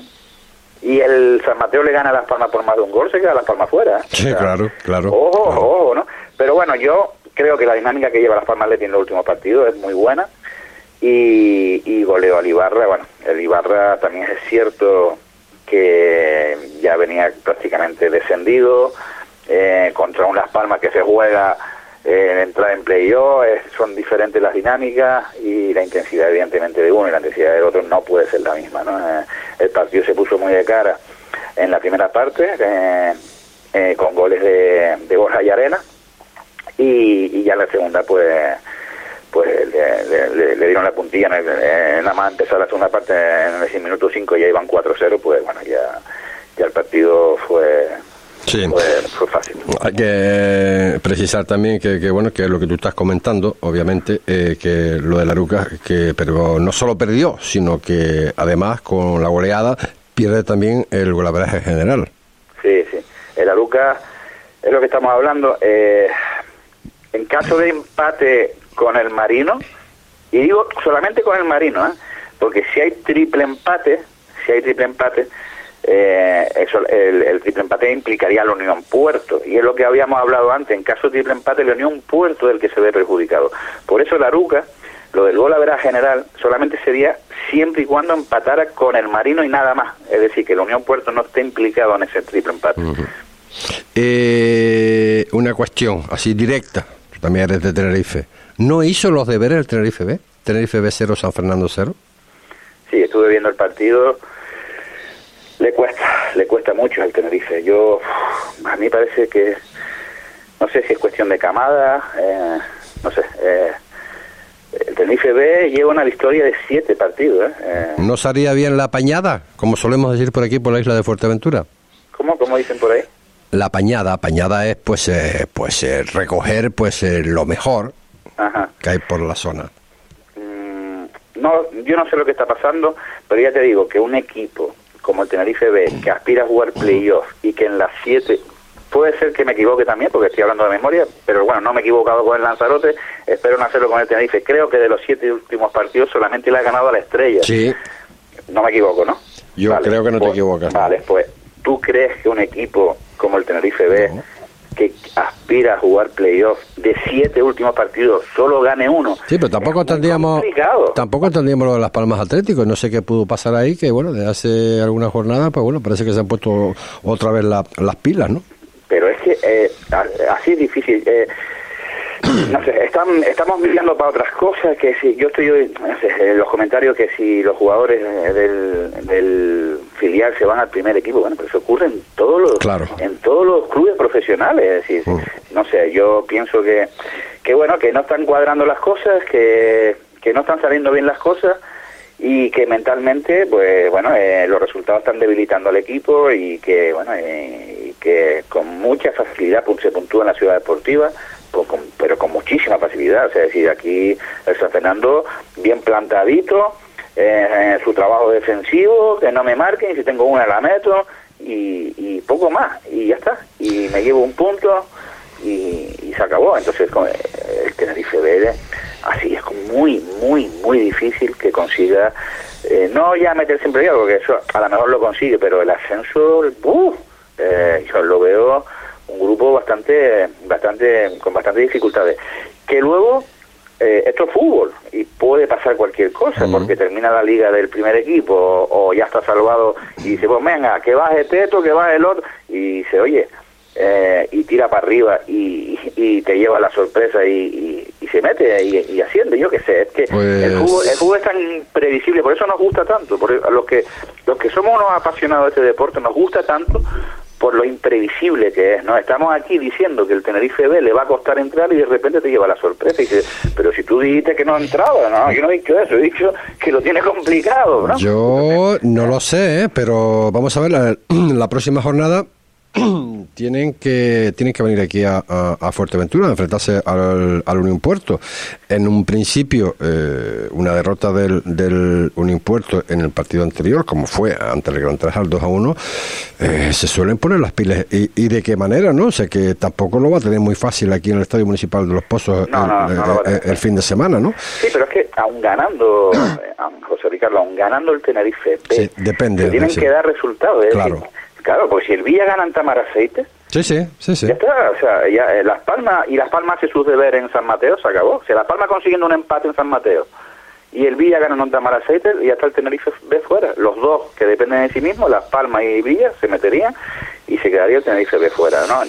Y el San Mateo le gana a Las Palmas por más de un gol, se queda Las Palmas fuera. Sí, O sea, claro, claro. Ojo, claro. ojo, ¿no? Pero bueno, yo creo que la dinámica que lleva Las Palmas Leti en los últimos partidos es muy buena. Y, y goleo al Ibarra. Bueno, el Ibarra también es cierto que ya venía prácticamente descendido eh, contra un Las Palmas que se juega eh, en entrada en playoff. son diferentes las dinámicas y la intensidad, evidentemente, de uno y la intensidad del otro no puede ser la misma. ¿no? Eh, el partido se puso muy de cara en la primera parte. eh, eh, con goles de, de Borja y Arena y, ya la segunda pues pues le, le- dieron la puntilla en, el- nada más empezar la segunda parte en el minuto 5 ya iban 4-0 pues bueno ya ya el partido fue Sí. fue, fue fácil Hay que precisar también que, que, bueno que lo que tú estás comentando, obviamente, eh, que lo de la Ruca, que pero no solo perdió, sino que además con la goleada pierde también el golaveraje general. Sí, sí. El Aruca es lo que estamos hablando. eh, en caso de empate con el Marino, y digo solamente con el Marino, ¿eh? porque si hay triple empate, si hay triple empate, eh, eso, el, el triple empate implicaría a la Unión Puerto, y es lo que habíamos hablado antes. En caso de triple empate, la Unión Puerto es el que se ve perjudicado. Por eso el Aruca, lo del gol a vera general, solamente sería siempre y cuando empatara con el Marino y nada más. Es decir, que la Unión Puerto no esté implicado en ese triple empate. Eh, una cuestión así directa, también eres de Tenerife. ¿No hizo los deberes el Tenerife B? Tenerife B 0, San Fernando 0. Sí, estuve viendo el partido. Le cuesta, le cuesta mucho al Tenerife. Yo, a mí parece que, no sé si es cuestión de camada, eh, no sé. eh, el Tenerife B lleva una victoria de siete partidos. ¿eh? Eh, ¿No salía bien la pañada, como solemos decir por aquí, por la isla de Fuerteventura? ¿Cómo, cómo dicen por ahí? La pañada, pañada es pues eh, pues eh, recoger pues eh, lo mejor Ajá. que hay por la zona. Mm, no, yo no sé lo que está pasando, pero ya te digo que un equipo como el Tenerife B, que aspira a jugar playoff y que en las siete, puede ser que me equivoque también, porque estoy hablando de memoria, pero bueno, no me he equivocado con el Lanzarote, espero no hacerlo con el Tenerife. Creo que de los siete últimos partidos solamente le ha ganado a la estrella. Sí, No me equivoco, ¿no? Yo creo que no te pues- equivocas. Vale, pues, ¿tú crees que un equipo como el Tenerife B, que aspira a jugar playoff, de siete últimos partidos, solo gane uno? sí, pero tampoco entendíamos tampoco entendíamos lo de las Palmas Atléticos. No sé qué pudo pasar ahí, que bueno, desde hace algunas jornadas, pues bueno, parece que se han puesto otra vez la- las pilas, ¿no? pero es que eh, así es difícil. Eh, no sé, están, estamos mirando para otras cosas, que si yo estoy hoy, no sé, en los comentarios que si los jugadores del, del filial se van al primer equipo, bueno, pero eso ocurre en todos los, Claro. en todos los clubes profesionales, es decir, Mm. no sé, yo pienso que, que bueno, que no están cuadrando las cosas, que, que no están saliendo bien las cosas y que mentalmente, pues bueno, eh, los resultados están debilitando al equipo y que, bueno, eh, y que con mucha facilidad se puntúa en la ciudad deportiva, pues, con- pero con muchísima facilidad. O sea, es decir, aquí el San Fernando bien plantadito, eh, su trabajo defensivo, que no me marquen, si tengo una la meto y, y poco más, y ya está. Y me llevo un punto y, se acabó. Entonces, con- eh, el Tenerife B, así es muy, muy, muy difícil que consiga, eh, no ya meterse en playoff, porque eso a lo mejor lo consigue, pero el ascenso. Eh, yo lo veo un grupo bastante, bastante, con bastantes dificultades. Que luego, eh, esto es fútbol y puede pasar cualquier cosa, porque termina la liga del primer equipo o, o ya está salvado y dice, pues venga, que baje Teto, que baje el otro, y dice, oye, eh, y tira para arriba y, y te lleva la sorpresa y, y- y se mete y, y asciende, yo qué sé, es que Pues- el, fútbol, el fútbol es tan impredecible, por eso nos gusta tanto, por a los que los que somos unos apasionados de este deporte nos gusta tanto por lo imprevisible que es, ¿no? Estamos aquí diciendo que el Tenerife B le va a costar entrar y de repente te lleva la sorpresa y dices, pero si tú dijiste que no entraba, no, yo no he dicho eso, he dicho que lo tiene complicado, ¿no? Yo no lo sé, ¿eh? pero vamos a ver, la, la próxima jornada tienen que tienen que venir aquí a, a- a Fuerteventura a enfrentarse al, al Unión Puerto. En un principio, eh, una derrota del, del Unión Puerto en el partido anterior, como fue ante el Gran Trajal 2 a 1, eh, se suelen poner las pilas. ¿Y, y de qué manera? no O sea, que tampoco lo va a tener muy fácil aquí en el Estadio Municipal de Los Pozos No, el, no, fin de semana, ¿no? Sí, pero es que aún ganando, eh, aún, José Ricardo, aún ganando el Tenerife Sí, depende, se tienen sí. que dar resultados. es Claro. Claro, porque si el Villa gana en Tamaraceite, Sí, sí, sí, sí. ya está. O sea, ya, eh, Las Palmas, y Las Palmas hace sus deberes en San Mateo, se acabó. Si Las Palmas consiguiendo un empate en San Mateo y el Villa gana en Tamaraceite, ya está el Tenerife B fuera. Los dos que dependen de sí mismos, Las Palmas y Villa, se meterían y se quedaría el Tenerife B fuera, ¿no?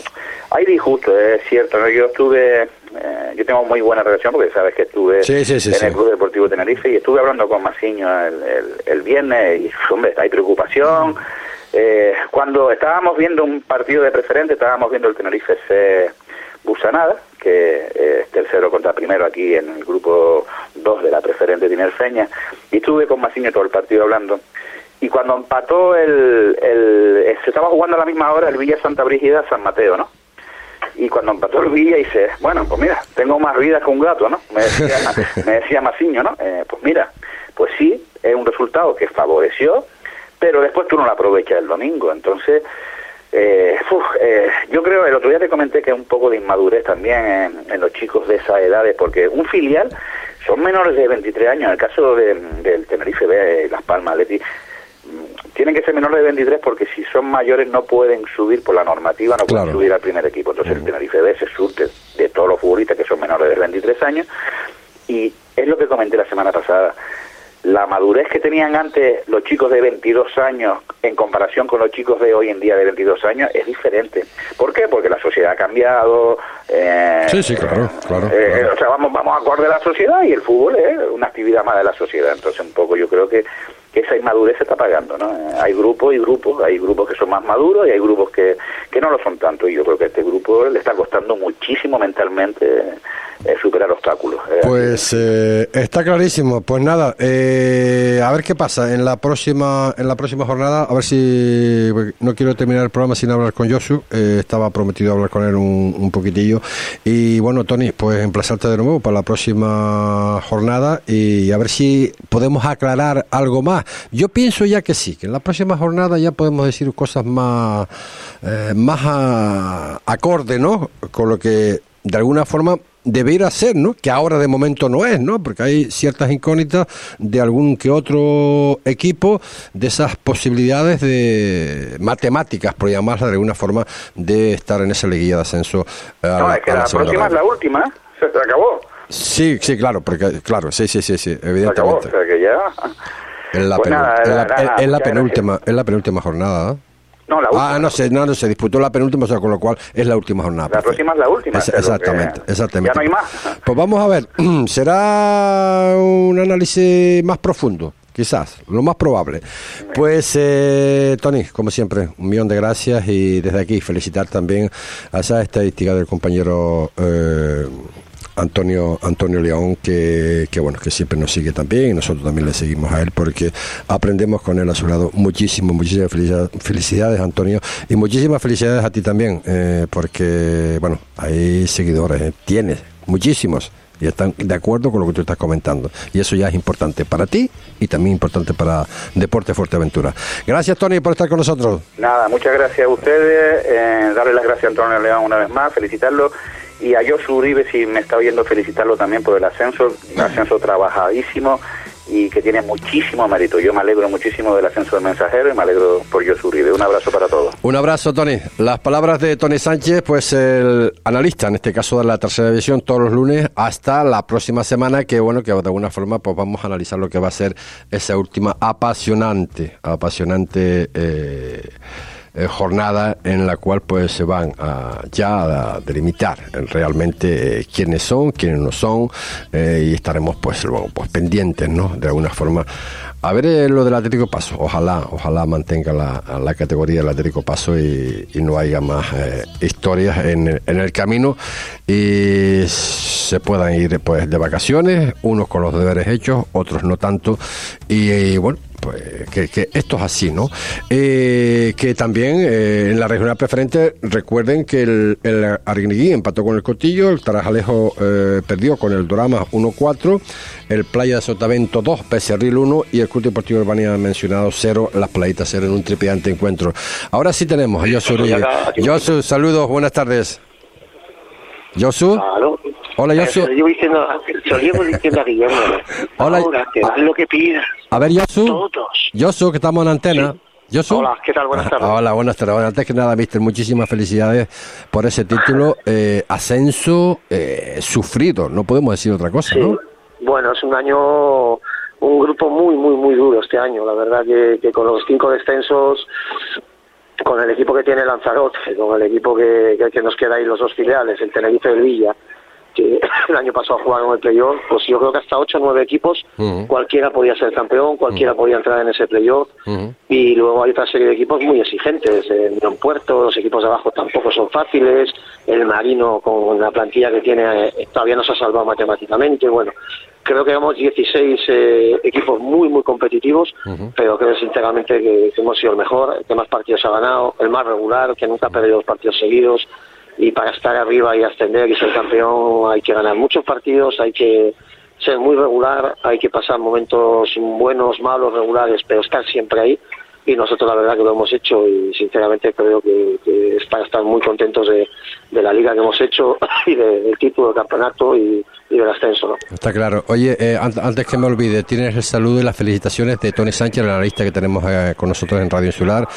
Hay disgusto, es cierto, ¿no? Yo estuve, eh, yo tengo muy buena relación porque sabes que estuve Sí, sí, sí, en el Club Deportivo Tenerife y estuve hablando con Masiño el, el, el viernes y, hombre, hay preocupación. Eh, cuando estábamos viendo un partido de preferente, estábamos viendo el Tenerife C Busanada, que eh, es tercero contra primero aquí en el grupo 2 de la preferente tinerfeña, y estuve con Masiño todo el partido hablando. Y cuando empató el, el, eh, se estaba jugando a la misma hora el Villa Santa Brígida San Mateo, ¿no? Y cuando empató el Villa dice, bueno, pues mira, tengo más vida que un gato, ¿no? Me decía, me decía Masiño, ¿no? Eh, pues mira, pues sí, es un resultado que favoreció, pero después tú no lo aprovechas el domingo. Entonces, eh, uf, eh, yo creo, el otro día te comenté que es un poco de inmadurez también en, en los chicos de esas edades, porque un filial son menores de 23 años. En el caso de- del Tenerife B, Las Palmas, Leti, tienen que ser menores de 23 porque si son mayores no pueden subir por la normativa, no pueden Claro. subir al primer equipo. Entonces el Tenerife B se surte de todos los futbolistas que son menores de 23 años y es lo que comenté la semana pasada. La madurez que tenían antes los chicos de 22 años en comparación con los chicos de hoy en día de 22 años es diferente. ¿Por qué? Porque la sociedad ha cambiado. eh, Sí, sí, claro, claro, eh, claro. O sea, vamos, vamos acorde a la sociedad y el fútbol es una actividad más de la sociedad. Entonces, un poco yo creo que, que esa inmadurez se está pagando. ¿no? Hay grupos y grupos. Hay grupos que son más maduros y hay grupos que, que no lo son tanto. Y yo creo que a este grupo le está costando muchísimo mentalmente eh, superar obstáculos. Eh, Pues eh, está clarísimo. Pues nada, a ver qué pasa en la próxima en la próxima jornada. A ver si no quiero terminar el programa sin hablar con Josu. Estaba prometido hablar con él un, un poquitillo. Y bueno, Tony, pues emplazarte de nuevo para la próxima jornada y a ver si podemos aclarar algo más. Yo pienso ya que sí, que en la próxima jornada ya podemos decir cosas más más a- acorde, ¿no? Con lo que de alguna forma debiera ser, ¿no? Que ahora de momento no es, ¿no? Porque hay ciertas incógnitas de algún que otro equipo de esas posibilidades de matemáticas, por llamarlas de alguna forma, de estar en esa liguilla de ascenso. a no, la- es que la próxima es la última. ¿eh? Se acabó. Sí, sí, claro, porque claro, sí, sí, sí, sí, Se acabó. evidentemente. O sea que ya. Es la, Pues penúltima, es la penúltima jornada. ¿eh? No, la última. Ah, no sé, no, no, se disputó la penúltima, o sea, con lo cual es la última jornada. La próxima es la última. Que exactamente, exactamente. Ya no hay más. Pues vamos a ver, será un análisis más profundo, quizás, lo más probable. Pues, eh, Tony, como siempre, un millón de gracias y desde aquí felicitar también a esa estadística del compañero eh, Antonio Antonio León, que, que bueno, que siempre nos sigue también y nosotros también le seguimos a él porque aprendemos con él a su lado muchísimo, muchísimas felicidades, Antonio y muchísimas felicidades a ti también, eh, porque bueno, hay seguidores, eh, tienes muchísimos y están de acuerdo con lo que tú estás comentando. Y eso ya es importante para ti y también importante para Deporte Fuerteventura. Gracias, Tony, por estar con nosotros. Nada, muchas gracias a ustedes. eh, darle las gracias a Antonio León una vez más, felicitarlo. Y a Josu Uribe, si me está oyendo, felicitarlo también por el ascenso, un ascenso trabajadísimo y que tiene muchísimo mérito. Yo me alegro muchísimo del ascenso del mensajero y me alegro por Josu Uribe. Un abrazo para todos. Un abrazo, Tony. Las palabras de Tony Sánchez, pues el analista, en este caso de la tercera división, todos los lunes hasta la próxima semana, que bueno, que de alguna forma pues vamos a analizar lo que va a ser esa última apasionante, apasionante eh, eh, jornada en la cual pues se van a, ya a delimitar eh, realmente eh, quiénes son, quiénes no son, y estaremos pues, bueno, pues pendientes, ¿no? De alguna forma. A ver lo del Atlético Paso, ojalá, ojalá mantenga la, la categoría del Atlético Paso y, y no haya más historias en el, en el camino y se puedan ir pues de vacaciones, unos con los deberes hechos, otros no tanto, y, bueno, pues que, que esto es así, ¿no? Eh, que también eh, en la regional preferente recuerden que el, el empató con el Cotillo, el Tarajalejo eh, perdió con el Dorama 1-4, el Playa de Sotavento 2, Becerril 1 y el Club Deportivo Urbania mencionado 0, las playitas 0 en un tripidante encuentro. Ahora sí tenemos a Josu Reyes. Josu, saludos, buenas tardes. Josu. Hola, Josu. Se lo llevo diciendo, se lo llevo diciendo a Guillermo. Hola. Ahora, que lo que pida. A ver, Josu. Todos. Josu, que estamos en antena. Josu. Hola, ¿qué tal? Buenas tardes. Hola, buenas tardes. Bueno, antes que nada, Mister, muchísimas felicidades por ese título. Eh, ascenso eh, sufrido, no podemos decir otra cosa, ¿no? Bueno, es un año, un grupo muy, muy, muy duro este año. La verdad que, que con los cinco descensos, con el equipo que tiene Lanzarote, con el equipo que nos queda ahí los dos filiales, el Tenerife y el Villa, que el año pasado jugaron el playoff, pues yo creo que hasta ocho o nueve equipos, Ujú. cualquiera podía ser campeón, cualquiera podía entrar en ese playoff. Y luego hay otra serie de equipos muy exigentes. El Unión Puerto, los equipos de abajo tampoco son fáciles. El Marino, con la plantilla que tiene, eh, todavía no se ha salvado matemáticamente. Bueno, creo que hemos 16 eh, equipos muy, muy competitivos, pero creo sinceramente que, que hemos sido el mejor, el que más partidos ha ganado, el más regular, que nunca ha perdido dos partidos seguidos. Y para estar arriba y ascender y ser campeón hay que ganar muchos partidos, hay que ser muy regular, hay que pasar momentos buenos, malos, regulares, pero estar siempre ahí. Y nosotros la verdad que lo hemos hecho y sinceramente creo que, que es para estar muy contentos de, de la liga que hemos hecho y de- del título del campeonato y, y del ascenso. ¿no? Está claro. Oye, eh, an- antes que me olvide, tienes el saludo y las felicitaciones de Tony Sánchez, el analista que tenemos eh, con nosotros en Radio Insular,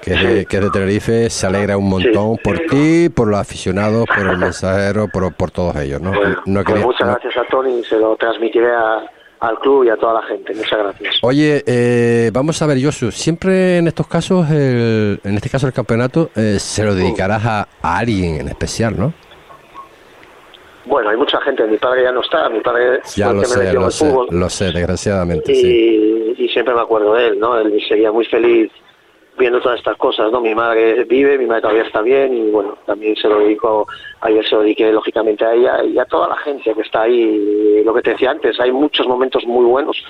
que es, de, que es de Tenerife. Se alegra un montón por ti, por los aficionados, por el mensajero, por, por todos ellos. ¿no? Bueno, No pues muchas no- gracias a Tony se lo transmitiré a- al club y a toda la gente. Muchas gracias. Oye, eh, vamos a ver, Josu, siempre en estos casos, el- en este caso el campeonato, eh, se lo dedicarás a, a alguien en especial, ¿no? Bueno, hay mucha gente. Mi padre ya no está. Mi padre Ya lo sé, lo sé, fútbol. lo sé, desgraciadamente, sí. y, y siempre me acuerdo de él, ¿no? Él sería muy feliz viendo todas estas cosas, ¿no? Mi madre vive, mi madre todavía está bien y bueno, también se lo dedico, ayer se lo dediqué lógicamente a ella y a toda la gente que está ahí. Lo que te decía antes, hay muchos momentos muy buenos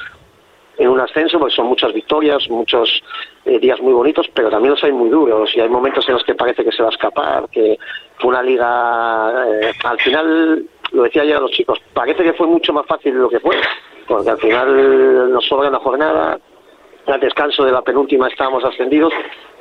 en un ascenso, porque son muchas victorias, muchos eh, días muy bonitos, pero también los hay muy duros y hay momentos en los que parece que se va a escapar, que fue una liga, eh, al final, lo decía ayer a los chicos, parece que fue mucho más fácil de lo que fue, porque al final nos sobra una jornada, al descanso de la penúltima estábamos ascendidos,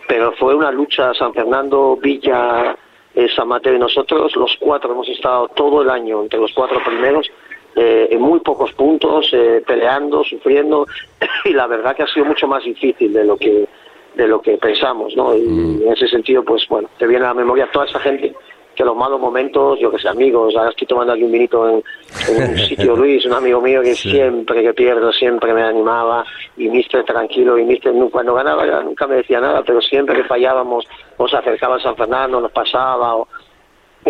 pero fue una lucha San Fernando, Villa, eh, San Mateo y nosotros, los cuatro hemos estado todo el año entre los cuatro primeros, eh, en muy pocos puntos, eh, peleando, sufriendo, y la verdad que ha sido mucho más difícil de lo que de lo que pensamos, ¿no? Y en ese sentido, pues bueno, te viene a la memoria toda esa gente que los malos momentos, yo que sé, amigos, ahora estoy tomando aquí un vinito en, en un sitio Luis, un amigo mío que siempre que pierdo, siempre me animaba, y mister tranquilo, y mister cuando ganaba nunca me decía nada, pero siempre que fallábamos, o se acercaba a San Fernando, nos pasaba, o,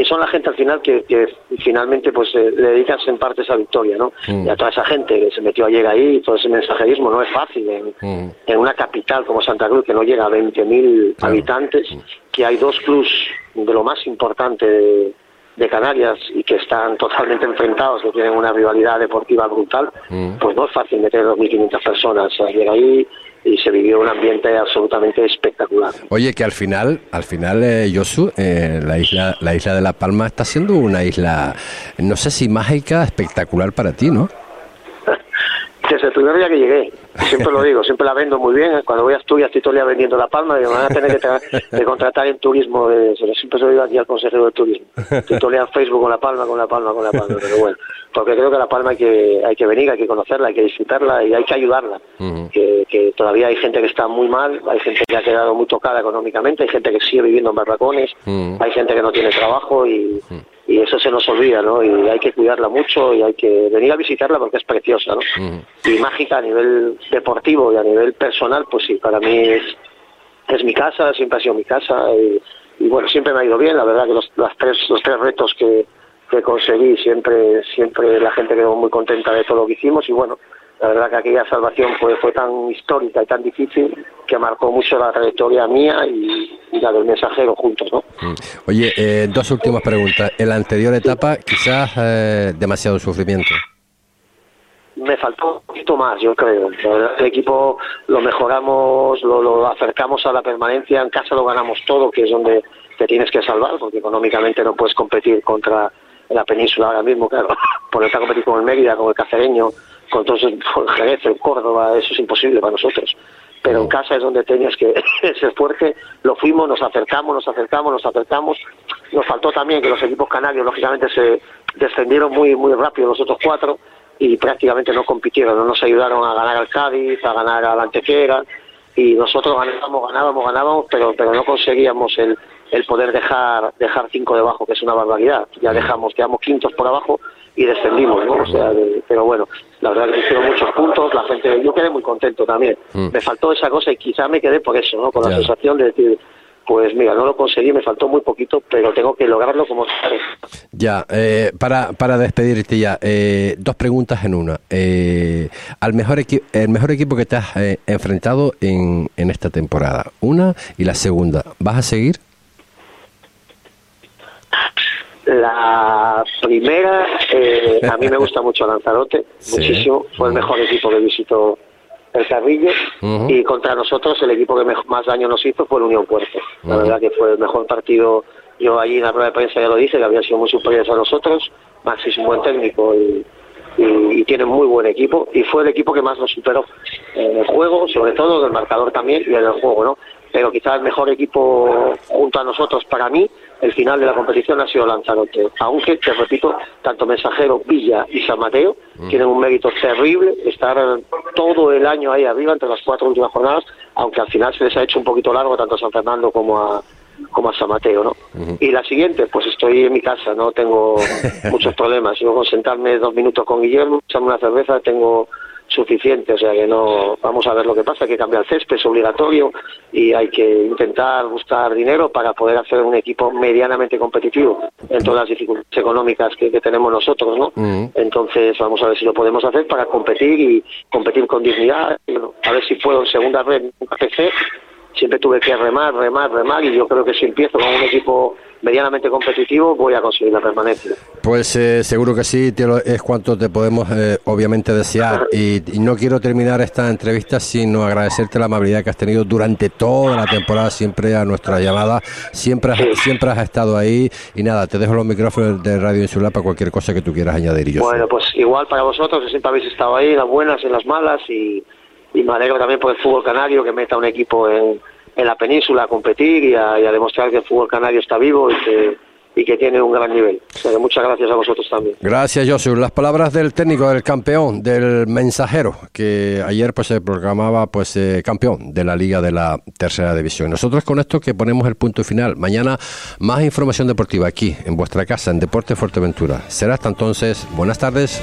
son la gente al final que, que finalmente pues eh, le dedicas en parte esa victoria, ¿no? Mm. Y a toda esa gente que se metió ayer ahí, todo ese mensajerismo no es fácil en, Mm. en una capital como Santa Cruz que no llega a 20.000 habitantes, que hay dos clubs de lo más importante de, de Canarias y que están totalmente enfrentados, que tienen una rivalidad deportiva brutal, Mm. pues no es fácil meter 2.500 personas ayer ahí y se vivió un ambiente absolutamente espectacular. Oye, que al final, al final, eh, Josu, eh, la isla, la isla de La Palma está siendo una isla, no sé si mágica, espectacular para ti, ¿no? Desde el primer día que llegué, siempre lo digo, siempre la vendo muy bien. Cuando voy a Asturias estoy todo el día vendiendo la palma, digo, me van a tener que, tra- que contratar en turismo. De, siempre se lo digo aquí al consejero de turismo. Estoy todo el día en Facebook con la palma, con la palma, con la palma. Pero bueno, porque creo que la palma hay que, hay que venir, hay que conocerla, hay que disfrutarla y hay que ayudarla. Que, que todavía hay gente que está muy mal, hay gente que ha quedado muy tocada económicamente, hay gente que sigue viviendo en barracones, hay gente que no tiene trabajo y, y eso se nos olvida, ¿no? Y hay que cuidarla mucho y hay que venir a visitarla porque es preciosa, ¿no? Y mágica a nivel deportivo y a nivel personal, pues sí, para mí es, es mi casa, siempre ha sido mi casa y, y bueno, siempre me ha ido bien, la verdad que los, las tres, los tres retos que, que conseguí, siempre, siempre la gente quedó muy contenta de todo lo que hicimos y bueno, la verdad que aquella salvación fue, fue tan histórica y tan difícil que marcó mucho la trayectoria mía y, y la del mensajero juntos, ¿no? Oye, eh, dos últimas preguntas. En la anterior etapa, quizás eh, demasiado sufrimiento. me faltó un poquito más, yo creo. El equipo lo mejoramos, lo, lo acercamos a la permanencia, en casa lo ganamos todo, que es donde te tienes que salvar, porque económicamente no puedes competir contra la península ahora mismo, claro. Ponerte a competir con el Mérida, con el Cacereño, con todos el Jerez, el Córdoba, eso es imposible para nosotros. Pero en casa es donde tenías que ser fuerte. Lo fuimos, nos acercamos, nos acercamos, nos acercamos. Nos faltó también que los equipos canarios, lógicamente, se descendieron muy, muy rápido los otros cuatro y prácticamente no compitieron, no nos ayudaron a ganar al Cádiz, a ganar al Antequera y nosotros ganábamos, ganábamos, ganábamos, pero pero no conseguíamos el, el poder dejar dejar cinco debajo, que es una barbaridad. Ya dejamos, quedamos quintos por abajo y descendimos, ¿no? O sea, de- pero bueno, la verdad que hicieron muchos puntos, la gente, yo quedé muy contento también. Mm. Me faltó esa cosa y quizá me quedé por eso, ¿no? Con la sensación de decir, pues mira, no lo conseguí, me faltó muy poquito, pero tengo que lograrlo como sea. Ya, eh, para, para despedirte ya, eh, dos preguntas en una. Eh, al mejor el mejor equipo que te has eh, enfrentado en, en esta temporada. Una y la segunda. ¿Vas a seguir? La primera, eh, a mí me gusta mucho Lanzarote, Sí. muchísimo. Fue el mejor equipo que visitó el Carrillo. Y contra nosotros, el equipo que más daño nos hizo fue el Unión Puerto. La verdad que fue el mejor partido. Yo allí en la rueda de prensa ya lo dije, que habían sido muy superiores a nosotros. Maxi es un buen técnico y, y, y tiene muy buen equipo. Y fue el equipo que más nos superó en el juego, sobre todo en el marcador también y en el juego, ¿no? Pero quizás el mejor equipo junto a nosotros para mí, el final de la competición ha sido Lanzarote. Aunque, te repito, tanto Mensajero, Villa y San Mateo tienen un mérito terrible estar todo el año ahí arriba entre las cuatro últimas jornadas, aunque al final se les ha hecho un poquito largo tanto a San Fernando como a como a San Mateo, ¿no? Y la siguiente, pues estoy en mi casa, no tengo muchos problemas. Yo con sentarme dos minutos con Guillermo, echarme una cerveza, tengo suficiente, o sea que no, vamos a ver lo que pasa, hay que cambiar el césped, es obligatorio y hay que intentar buscar dinero para poder hacer un equipo medianamente competitivo en todas las dificultades económicas que, que tenemos nosotros, ¿no? Mm. Entonces vamos a ver si lo podemos hacer para competir y competir con dignidad, y, bueno, a ver si puedo en segunda red, nunca PC, siempre tuve que remar, remar, remar y yo creo que si empiezo con un equipo medianamente competitivo voy a conseguir la permanencia. Pues eh, seguro que sí, te lo- es cuanto te podemos eh, obviamente desear. Y, y no quiero terminar esta entrevista sino agradecerte la amabilidad que has tenido durante toda la temporada, siempre a nuestra llamada. Siempre has, siempre has estado ahí. Y nada, te dejo los micrófonos de Radio Insular para cualquier cosa que tú quieras añadir. Y yo Bueno, pues igual para vosotros, que siempre habéis estado ahí, en las buenas y en las malas, y, y me alegro también por el fútbol canario que meta un equipo en, en la península a competir y a, demostrar que el fútbol canario está vivo y que, tiene un gran nivel. O sea muchas gracias a vosotros también. Gracias, Josu. Las palabras del técnico, del campeón, del mensajero, que ayer pues se proclamaba pues eh, campeón de la Liga de la Tercera División. Nosotros con esto que ponemos el punto final. Mañana más información deportiva aquí, en vuestra casa, en Deporte Fuerteventura. Será hasta entonces. Buenas tardes.